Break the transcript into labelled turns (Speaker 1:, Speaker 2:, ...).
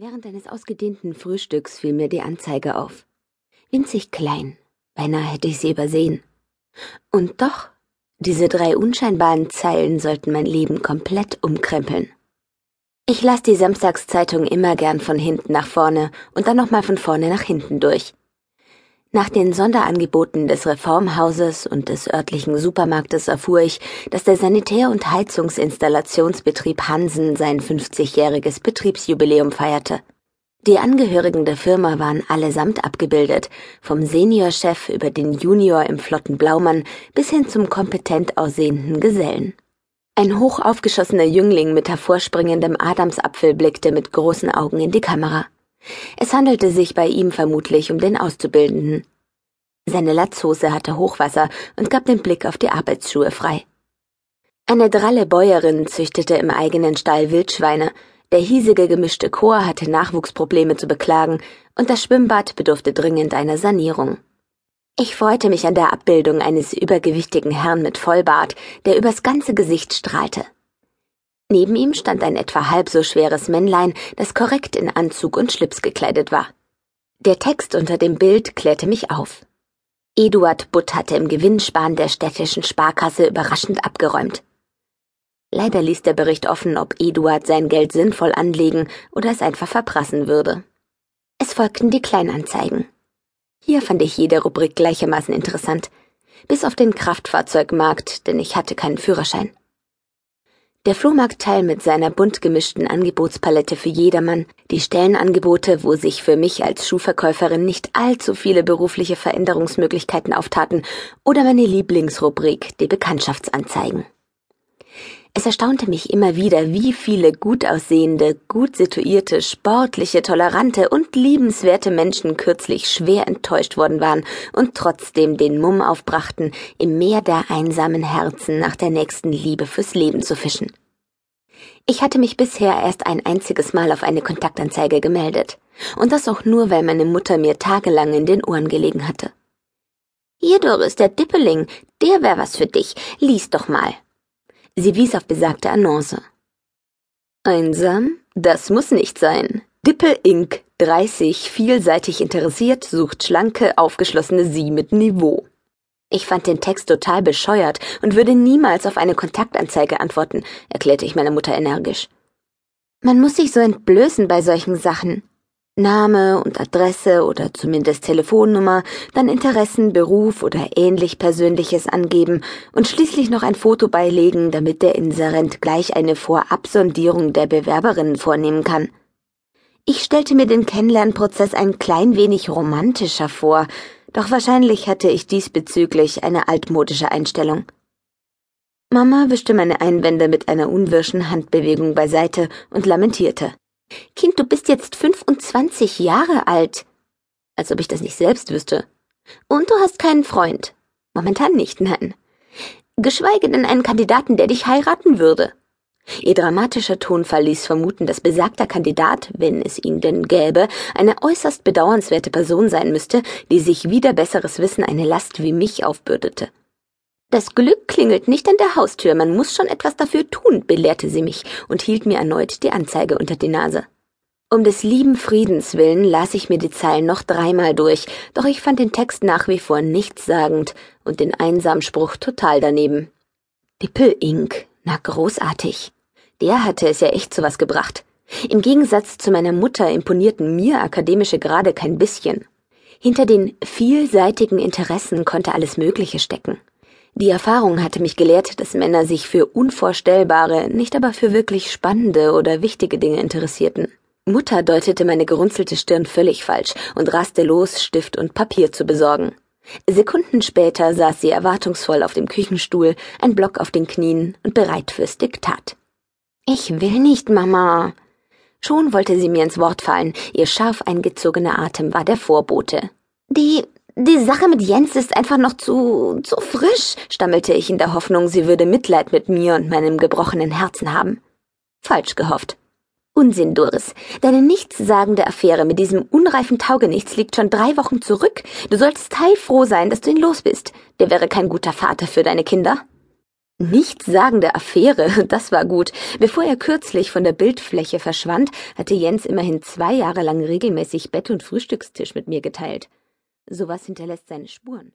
Speaker 1: Während eines ausgedehnten Frühstücks fiel mir die Anzeige auf. Winzig klein, beinahe hätte ich sie übersehen. Und doch, diese drei unscheinbaren Zeilen sollten mein Leben komplett umkrempeln. Ich las die Samstagszeitung immer gern von hinten nach vorne und dann nochmal von vorne nach hinten durch. Nach den Sonderangeboten des Reformhauses und des örtlichen Supermarktes erfuhr ich, dass der Sanitär- und Heizungsinstallationsbetrieb Hansen sein 50-jähriges Betriebsjubiläum feierte. Die Angehörigen der Firma waren allesamt abgebildet, vom Seniorchef über den Junior im flotten Blaumann bis hin zum kompetent aussehenden Gesellen. Ein hoch aufgeschossener Jüngling mit hervorspringendem Adamsapfel blickte mit großen Augen in die Kamera. Es handelte sich bei ihm vermutlich um den Auszubildenden. Seine Latzhose hatte Hochwasser und gab den Blick auf die Arbeitsschuhe frei. Eine dralle Bäuerin züchtete im eigenen Stall Wildschweine, der hiesige gemischte Chor hatte Nachwuchsprobleme zu beklagen, und das Schwimmbad bedurfte dringend einer Sanierung. Ich freute mich an der Abbildung eines übergewichtigen Herrn mit Vollbart, der übers ganze Gesicht strahlte. Neben ihm stand ein etwa halb so schweres Männlein, das korrekt in Anzug und Schlips gekleidet war. Der Text unter dem Bild klärte mich auf. Eduard Butt hatte im Gewinnsparen der städtischen Sparkasse überraschend abgeräumt. Leider ließ der Bericht offen, ob Eduard sein Geld sinnvoll anlegen oder es einfach verprassen würde. Es folgten die Kleinanzeigen. Hier fand ich jede Rubrik gleichermaßen interessant, bis auf den Kraftfahrzeugmarkt, denn ich hatte keinen Führerschein. Der Flohmarktteil mit seiner bunt gemischten Angebotspalette für jedermann, die Stellenangebote, wo sich für mich als Schuhverkäuferin nicht allzu viele berufliche Veränderungsmöglichkeiten auftaten, oder meine Lieblingsrubrik, die Bekanntschaftsanzeigen. Es erstaunte mich immer wieder, wie viele gut aussehende, gut situierte, sportliche, tolerante und liebenswerte Menschen kürzlich schwer enttäuscht worden waren und trotzdem den Mumm aufbrachten, im Meer der einsamen Herzen nach der nächsten Liebe fürs Leben zu fischen. Ich hatte mich bisher erst ein einziges Mal auf eine Kontaktanzeige gemeldet, und das auch nur, weil meine Mutter mir tagelang in den Ohren gelegen hatte. Hier, Doris, der Dippeling, der wär was für dich, lies doch mal. Sie wies auf besagte Annonce. Einsam? Das muss nicht sein. Dippel Inc., 30, vielseitig interessiert, sucht schlanke, aufgeschlossene Sie mit Niveau. Ich fand den Text total bescheuert und würde niemals auf eine Kontaktanzeige antworten, erklärte ich meiner Mutter energisch. Man muss sich so entblößen bei solchen Sachen. Name und Adresse oder zumindest Telefonnummer, dann Interessen, Beruf oder ähnlich Persönliches angeben und schließlich noch ein Foto beilegen, damit der Inserent gleich eine Vorabsondierung der Bewerberinnen vornehmen kann. Ich stellte mir den Kennenlernprozess ein klein wenig romantischer vor, doch wahrscheinlich hatte ich diesbezüglich eine altmodische Einstellung. Mama wischte meine Einwände mit einer unwirschen Handbewegung beiseite und lamentierte. Kind, du bist jetzt 25 Jahre alt. Als ob ich das nicht selbst wüsste. Und du hast keinen Freund. Momentan nicht, nein. Geschweige denn einen Kandidaten, der dich heiraten würde. Ihr dramatischer Tonfall ließ vermuten, dass besagter Kandidat, wenn es ihn denn gäbe, eine äußerst bedauernswerte Person sein müsste, die sich wider besseres Wissen eine Last wie mich aufbürdete. Das Glück klingelt nicht an der Haustür, man muss schon etwas dafür tun, belehrte sie mich und hielt mir erneut die Anzeige unter die Nase. Um des lieben Friedens willen las ich mir die Zeilen noch dreimal durch, doch ich fand den Text nach wie vor nichtssagend und den Einsamspruch total daneben. Dippel Inc. Na großartig. Der hatte es ja echt zu was gebracht. Im Gegensatz zu meiner Mutter imponierten mir akademische Grade kein bisschen. Hinter den vielseitigen Interessen konnte alles Mögliche stecken. Die Erfahrung hatte mich gelehrt, dass Männer sich für unvorstellbare, nicht aber für wirklich spannende oder wichtige Dinge interessierten. Mutter deutete meine gerunzelte Stirn völlig falsch und raste los, Stift und Papier zu besorgen. Sekunden später saß sie erwartungsvoll auf dem Küchenstuhl, ein Block auf den Knien und bereit fürs Diktat. Ich will nicht, Mama. Schon wollte sie mir ins Wort fallen, ihr scharf eingezogener Atem war der Vorbote. Die die Sache mit Jens ist einfach noch zu, zu frisch, stammelte ich in der Hoffnung, sie würde Mitleid mit mir und meinem gebrochenen Herzen haben. Falsch gehofft. Unsinn, Doris. Deine nichtssagende Affäre mit diesem unreifen Taugenichts liegt schon drei Wochen zurück. Du solltest heilfroh sein, dass du ihn los bist. Der wäre kein guter Vater für deine Kinder. Nichtssagende Affäre, das war gut. Bevor er kürzlich von der Bildfläche verschwand, hatte Jens immerhin zwei Jahre lang regelmäßig Bett und Frühstückstisch mit mir geteilt. Sowas hinterlässt seine Spuren.